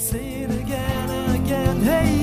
Say it again, again, hey.